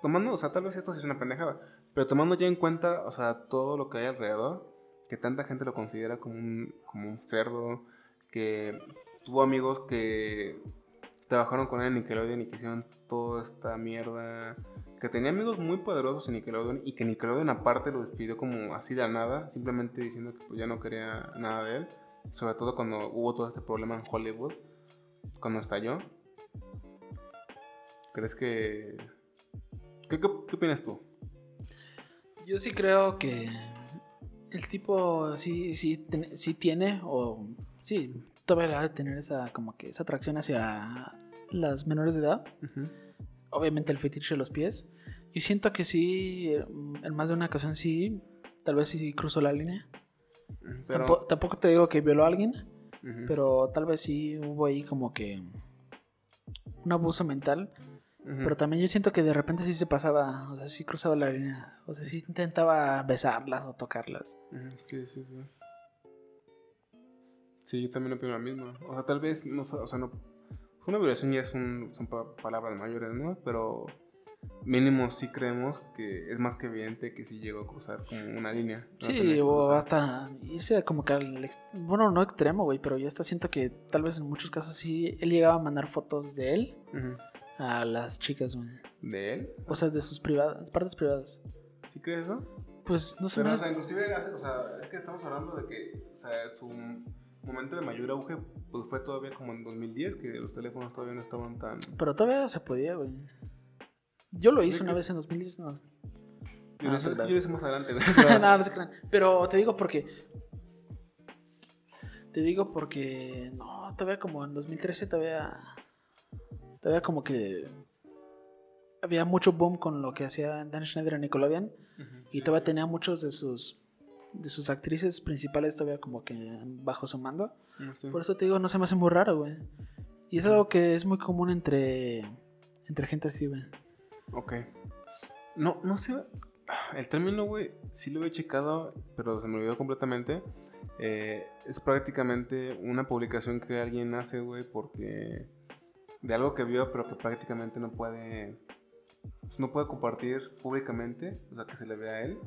tomando, o sea, tal vez esto sí es una pendejada, pero tomando ya en cuenta, o sea, todo lo que hay alrededor, que tanta gente lo considera como un, como un cerdo, que tuvo amigos que trabajaron con él en Nickelodeon y que hicieron toda esta mierda, que tenía amigos muy poderosos en Nickelodeon y que Nickelodeon aparte lo despidió como así de nada, simplemente diciendo que pues, ya no quería nada de él, sobre todo cuando hubo todo este problema en Hollywood, cuando estalló. ¿Crees que... ¿Qué, qué, qué opinas tú?
Yo sí creo que el tipo sí, sí, ten- sí tiene, o sí, todavía de tener esa, como que esa atracción hacia las menores de edad. Obviamente el fetiche de los pies. Yo siento que sí, en más de una ocasión sí, tal vez sí cruzó la línea.
Pero,
Tampo- tampoco te digo que violó a alguien,
Ujú,
pero tal vez sí hubo ahí como que un abuso mental.
ujú.
Pero también yo siento que de repente sí se pasaba, o sea, sí cruzaba la línea. O sea, sí intentaba besarlas o tocarlas.
Ujú, Sí, sí, sí. Sí, yo también opino lo mismo. O sea, tal vez, no, o sea, no... Una violación ya es un, son pa- palabras mayores, ¿no? Pero mínimo sí creemos que es más que evidente que sí llegó a cruzar como una línea. No
Sí, o hasta irse como que al... Bueno, no extremo, güey, pero yo hasta siento que tal vez en muchos casos sí él llegaba a mandar fotos de él a las chicas, güey.
¿De él?
O sea, de sus privadas, partes privadas.
¿Sí crees eso?
Pues no sé.
Pero,
me-
o sea, inclusive, o sea, es que estamos hablando de que, o sea, su momento de mayor auge pues, fue todavía como en 2010, que los teléfonos todavía no estaban tan...
Pero todavía se podía, güey. Yo lo hice una vez en 2010. No,
Yo
Ah,
no sé, que yo hice más adelante, güey.
No, no se crean. Pero te digo porque. Te digo porque. No, todavía como en 2013 todavía. Todavía como que. Había mucho boom con lo que hacía Dan Schneider en Nickelodeon. Y todavía tenía muchos de sus. De sus actrices principales todavía como que bajo su mando.
Sí.
Por eso te digo, no se me hace muy raro, güey. Y es algo que es muy común entre. Entre gente así, güey.
Ok. No, no sé. El término, güey, sí lo he checado, pero se me olvidó completamente. Eh, es prácticamente una publicación que alguien hace, güey, porque de algo que vio, pero que prácticamente no puede no puede compartir públicamente, o sea, que se le vea a él,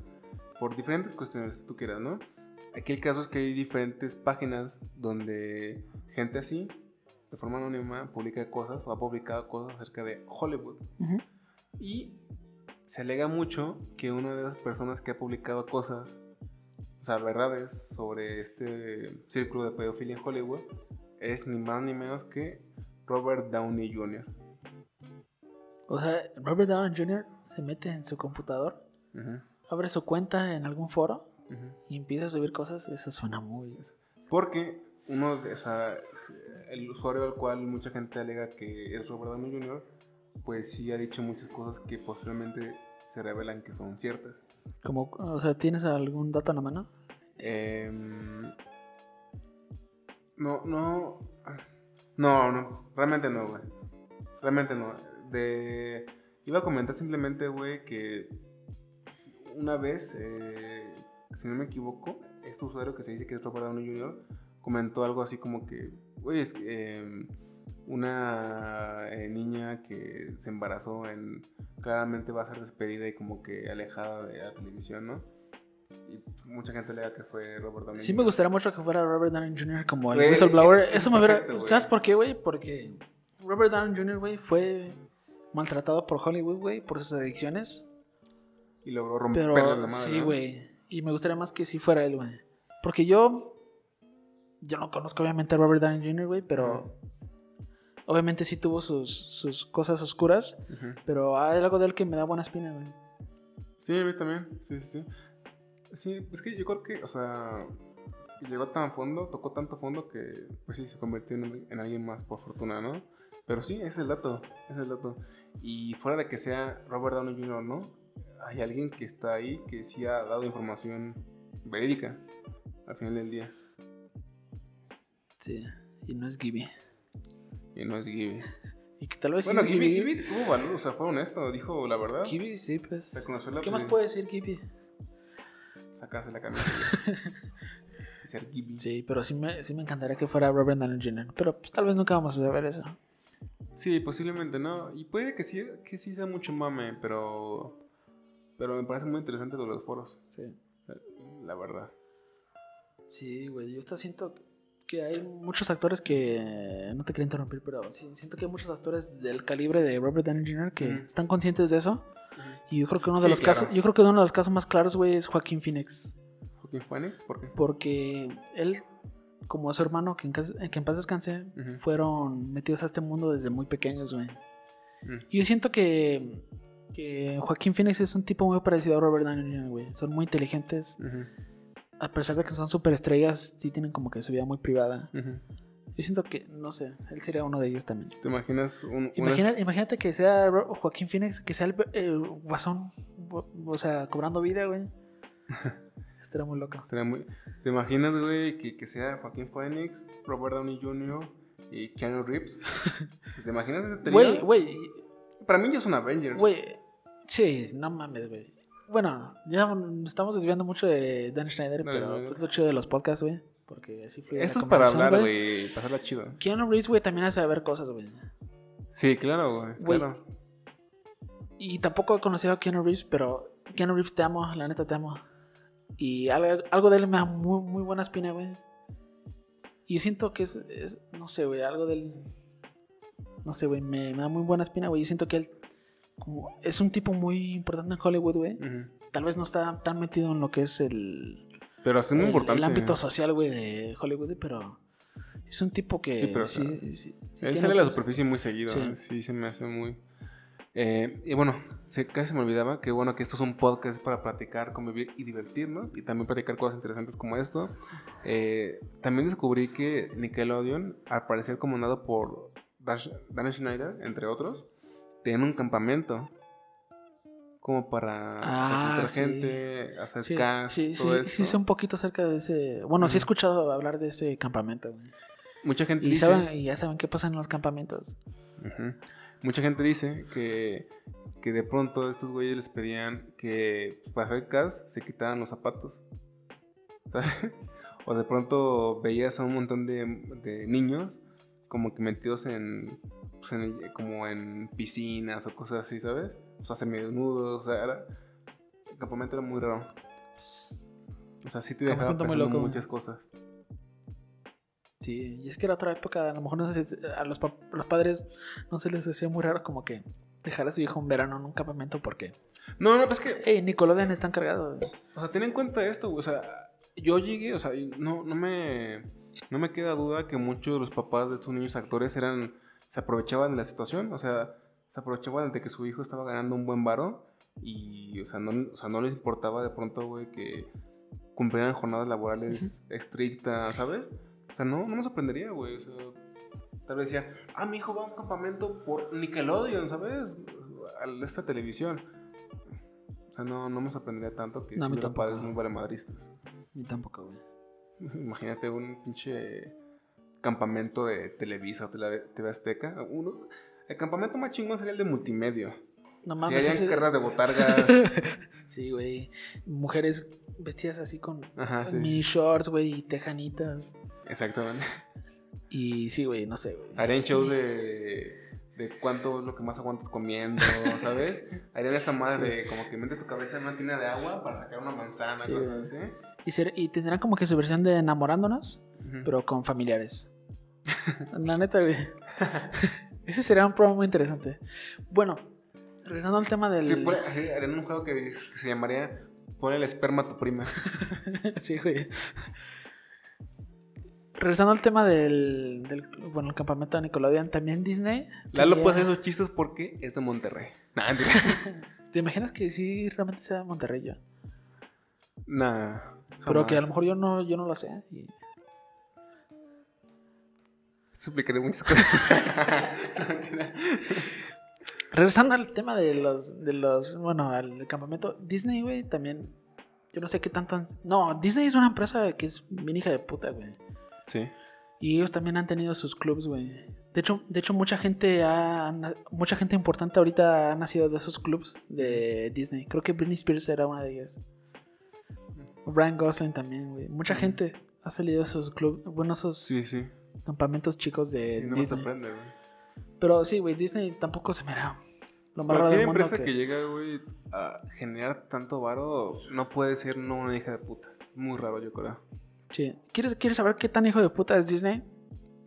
por diferentes cuestiones que tú quieras, ¿no? Aquí el caso es que hay diferentes páginas donde gente así, de forma anónima, publica cosas o ha publicado cosas acerca de Hollywood.
Ujú.
Y se alega mucho que una de las personas que ha publicado cosas, o sea, verdades sobre este círculo de pedofilia en Hollywood, es ni más ni menos que Robert Downey Jr.
O sea, Robert Downey Jr. se mete en su computador,
Ujú,
abre su cuenta en algún foro y empieza a subir cosas. Eso suena muy.
Porque uno o sea, es- el usuario al cual mucha gente alega que es Robert Downey Jr., pues sí ha dicho muchas cosas que posiblemente se revelan que son ciertas.
Como, o sea, ¿tienes algún dato en la mano?
Em, no, no. No, no. Realmente no, güey. Realmente no. De. Iba a comentar simplemente, güey, que una vez, eh, si no me equivoco, este usuario que se dice que es Robert Downey Jr. comentó algo así como que, güey, es que, em, una eh, niña que se embarazó en claramente va a ser despedida y como que alejada de la televisión, ¿no? Y mucha gente le da que fue Robert Downey
Sí me
Jr.
gustaría mucho que fuera Robert Downey Jr. como el whistleblower.
es
Eso me hubiera... ¿Sabes por qué, güey? Porque Robert Downey Jr., güey, fue maltratado por Hollywood, güey, por sus adicciones.
Y logró romperle la
Pero
madre.
sí, güey. Y me gustaría más que sí fuera él, güey. Porque yo... Yo no conozco obviamente a Robert Downey Jr., güey, pero... Obviamente sí tuvo sus, sus cosas oscuras,
Ujú.
pero hay algo de él que me da buena espina, güey.
Sí, a mí también. Sí, sí, sí. Sí, es que yo creo que, o sea, llegó tan fondo, tocó tanto fondo que, pues sí, se convirtió en, en alguien más por fortuna, ¿no? Pero sí, ese es el dato, ese es el dato. Y fuera de que sea Robert Downey Jr., ¿no? Hay alguien que está ahí que sí ha dado información verídica al final del día.
Sí, y no es Gibby.
Y no es Gibby.
Y que tal vez
Bueno,
sí
Gibby,
Gibby.
Gibby tuvo valor, o sea, fue honesto, dijo la verdad.
Gibby, sí, pues.
Reconoció la
¿Qué más puede decir Gibby?
Sacarse la camisa y ser Gibby.
Sí, pero sí me, sí me encantaría que fuera Robert Downey Jr. Pero pues tal vez nunca vamos a saber eso.
Sí, posiblemente no. Y puede que sí, que sí sea mucho mame, pero. Pero me parece muy interesante lo de los foros.
Sí.
La verdad.
Sí, güey. Yo hasta siento que hay muchos actores que. No te quería interrumpir, pero sí, siento que hay muchos actores del calibre de Robert Downey Jr. que están conscientes de eso. Y yo creo que uno de
Sí,
los
claro.
casos. Yo creo que uno de los casos más claros, güey, es Joaquín Phoenix.
Joaquín Phoenix, ¿por qué?
Porque él, como su hermano, que en, que en paz descanse, fueron metidos a este mundo desde muy pequeños, güey. Y yo siento que, que Joaquín Phoenix es un tipo muy parecido a Robert Downey Jr., güey. Son muy inteligentes.
Ujú,
A pesar de que son superestrellas, sí tienen como que su vida muy privada.
ujú.
Yo siento que, no sé, él sería uno de ellos también.
¿Te imaginas un.
Imagina-
unas-
imagínate que sea Joaquín Phoenix, que sea el, el guasón, o- o sea, cobrando vida, güey. Estaría muy loco.
estaría muy- ¿Te imaginas, güey, que, que sea Joaquín Phoenix, Robert Downey Jr. y Keanu Reeves? ¿Te imaginas ese trío?
Güey, güey,
Para mí ya son Avengers.
güey. Sí, no mames, güey. Bueno, ya estamos desviando mucho de Dan Schneider, pero
dale.
es lo chido de los podcasts, güey. Porque así fluye
Esto es para hablar, güey, pasarla chido.
Keanu Reeves, güey, también hace ver cosas, güey.
Sí, claro, güey. Claro.
Y tampoco he conocido a Keanu Reeves, pero Keanu Reeves te amo, la neta te amo. Y algo, algo de él me da muy, muy buena espina, güey. Y yo siento que es, es- no sé, güey, algo de él, no sé, güey, me, me da muy buena espina, güey. Yo siento que él como, es un tipo muy importante en Hollywood, güey. Tal vez no está tan metido en lo que es el,
Pero es muy
el,
importante.
el ámbito social, güey, de Hollywood, pero es un tipo que
Sí, pero,
sí,
o sea,
sí- sí
Él sale a la superficie muy seguido,
Sí.
¿eh? sí, se me hace muy... Eh, y bueno, se, casi se me olvidaba que bueno, que esto es un podcast para platicar, convivir y divertirnos y también platicar cosas interesantes como esto. Eh, también descubrí que Nickelodeon, al parecer comandado por Dan Schneider, entre otros, tiene un campamento como para
Ah, sí.
gente, hacer
Sí,
cast,
sí,
todo
sí,
eso.
sí sé un poquito acerca de ese... Bueno, sí he escuchado hablar de ese campamento, güey.
Mucha gente
Y,
dice...
saben, y ya saben qué pasa en los campamentos.
Ujú. Mucha gente dice que, que de pronto estos güeyes les pedían que para hacer cast se quitaran los zapatos. ¿sabes? O de pronto veías a un montón de, de niños como que metidos en, pues, en el- como en piscinas o cosas así, ¿sabes? O sea, semidenudos, o sea, era, el campamento era muy raro. O sea, sí te dejaba
Campamento muy
pensando
loco.
muchas cosas.
Sí, y es que era otra época, a lo mejor no sé si a los, pa- los padres no se les hacía muy raro como que dejar a su hijo un verano en un campamento porque,
No, no, pues es que
hey, Nickelodeon está encargado.
O sea, ten en cuenta esto, güey, o sea, yo llegué, o sea, no, no me no me queda duda que muchos de los papás de estos niños actores eran se aprovechaban de la situación, o sea, se aprovechaban de que su hijo estaba ganando un buen varo y, o sea, no, o sea, no les importaba de pronto, güey, que cumplieran jornadas laborales estrictas, ¿sabes? O sea, no, no me sorprendería, güey, o sea, Tal vez decía, ah, mi hijo va a un campamento por Nickelodeon, ¿sabes? A esta televisión. O sea, no, no me sorprendería tanto que
No,
si padres muy valemadristas.
Ni tampoco, güey.
Imagínate un pinche campamento de Televisa o TV Azteca. Uno, el campamento más chingón sería el de multimedia.
No
Si
mames.
harían
ese-
carreras de botargas.
Sí, güey. Mujeres vestidas así con
Ajá, sí.
mini shorts, güey, y tejanitas.
Exactamente.
Y sí, güey, no sé, güey.
Harían shows de, de cuánto es lo que más aguantas comiendo, ¿sabes? Harían esta madre de como que metes tu cabeza en una tina de agua para sacar una manzana,
Sí,
cosas así.
Y, ser- y tendrán como que su versión de enamorándonos, pero con familiares. La neta, güey. Ese sería un programa muy interesante. Bueno, regresando al tema del.
Sí, pone- harían un juego que, se llamaría Pon el esperma a tu prima.
sí, güey. Regresando al tema del, del bueno, el campamento de Nickelodeon, también Disney.
Lalo
quería-
puede hacer esos chistes porque es de Monterrey. Nah.
¿Te imaginas que sí realmente sea de Monterrey yo?
Nah,
Pero que a lo mejor yo no, yo no lo sé. y-
muchas cosas.
Regresando al tema de los, de los, bueno, al campamento, Disney, güey, también, yo no sé qué tanto, han- no, Disney es una empresa que es bien hija de puta, güey,
sí.
y ellos también han tenido sus clubs, güey, de hecho, de hecho, mucha gente ha, mucha gente importante ahorita ha nacido de esos clubs de Disney, creo que Britney Spears era una de ellas, Ryan Gosling también, güey, mucha
Ujú.
gente ha salido de esos clubs, bueno, esos
Sí, sí.
campamentos chicos de
Sí, no
Disney, pero sí, güey, Disney tampoco se me da lo más raro del mundo
empresa que...
que-
llega, güey, a generar tanto varo, no puede ser no una hija de puta. Muy raro, yo creo.
Sí. ¿Quieres, ¿Quieres saber qué tan hijo de puta es Disney?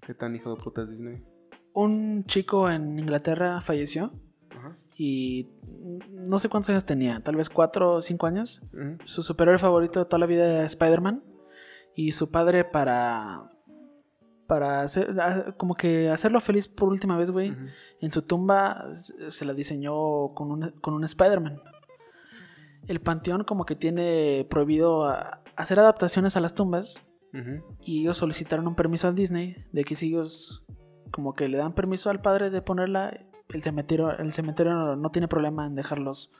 ¿Qué tan hijo de puta es Disney?
Un chico en Inglaterra falleció. Y no sé cuántos años tenía, tal vez cuatro o cinco años. Su superhéroe favorito de toda la vida era Spider-Man y su padre para para hacer, como que hacerlo feliz por última vez, güey. En su tumba se la diseñó con un, con un Spider-Man. El panteón como que tiene prohibido a- hacer adaptaciones a las tumbas y ellos solicitaron un permiso a Disney de que si ellos como que le dan permiso al padre de ponerla, el cementerio, el cementerio no, no tiene problema en dejarlos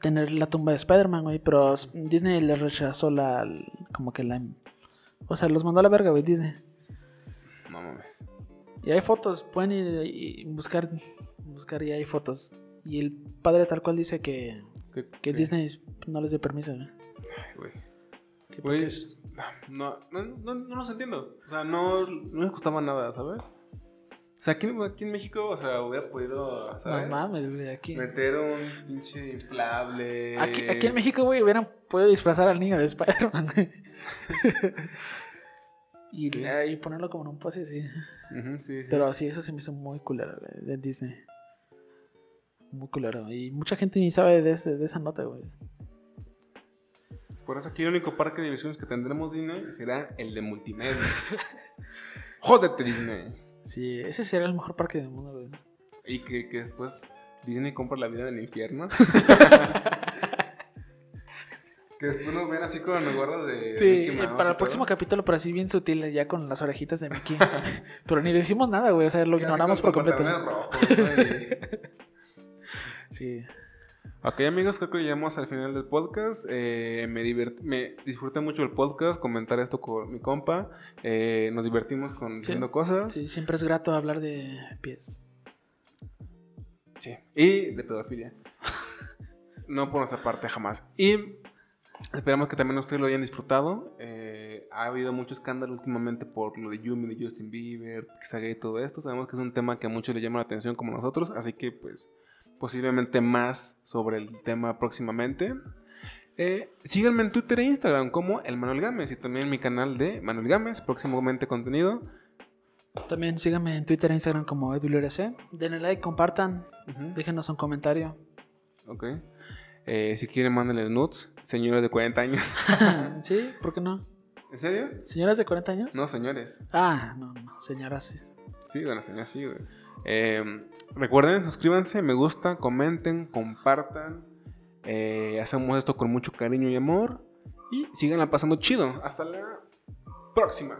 tener la tumba de Spider-Man, güey, pero Disney le rechazó la como que la o sea, los mandó a la verga, güey, Disney.
No mames.
Y hay fotos, pueden ir y buscar buscar y hay fotos. Y el padre tal cual dice que,
¿Qué-
que
qué?
Disney no les dio permiso, güey.
Ay, güey. Güey, no, no, no, no los entiendo. O sea, no, no les gustaba nada, ¿sabes? O sea, aquí, aquí en México, o sea, hubiera podido, ¿sabes?
no mames, güey, aquí.
Meter un pinche inflable.
Aquí, aquí en México, güey, hubieran podido disfrazar al niño de Spider-Man, güey. y,
Sí.
y ponerlo como en un pose así.
Ujú, sí, sí.
Pero sí, eso se me hizo muy culero, güey, de Disney. Muy culero. Y mucha gente ni sabe de, ese- de esa nota, güey.
Por eso aquí el único parque de diversiones que tendremos Disney será el de multimedia. Jódete, Disney.
Sí, ese sería el mejor parque del mundo, güey.
Y que, que después Disney compra la vida en el infierno. que después nos ven así con los gorros de.
Sí,
Mickey Mouse
para el
todo.
próximo capítulo, pero así bien sutil, ya con las orejitas de Mickey. pero ni decimos nada, güey. O sea, lo ignoramos por completo.
Y-
Sí.
Ok amigos, creo que llegamos al final del podcast. Eh, me, me disfruté mucho el podcast, comentar esto con mi compa. Eh, nos divertimos con diciendo cosas.
sí, siempre es grato hablar de pies.
Sí. Y de pedofilia. no por nuestra parte, jamás. Y esperamos que también ustedes lo hayan disfrutado. Eh, ha habido mucho escándalo últimamente por lo de Yumi, de Justin Bieber, Pixagay y todo esto. Sabemos que es un tema que a muchos les llama la atención como nosotros. Así que pues posiblemente más sobre el tema próximamente. Eh, síganme en Twitter e Instagram como el Manuel Gámez y también en mi canal de Manuel Gámez, próximamente contenido.
También síganme en Twitter e Instagram como EduLRC. Denle like, compartan, déjenos un comentario.
Ok. Eh, si quieren, mándenle nudes, señores de 40 años.
¿Sí? ¿Por qué no?
¿En serio?
¿Señoras de 40 años?
No, señores.
Ah, no, no, señoras. sí.
Sí, bueno, señores, sí, güey. Eh, recuerden, suscríbanse, me gusta, comenten, compartan. Eh, hacemos esto con mucho cariño y amor. Y síganla pasando chido. Hasta la próxima.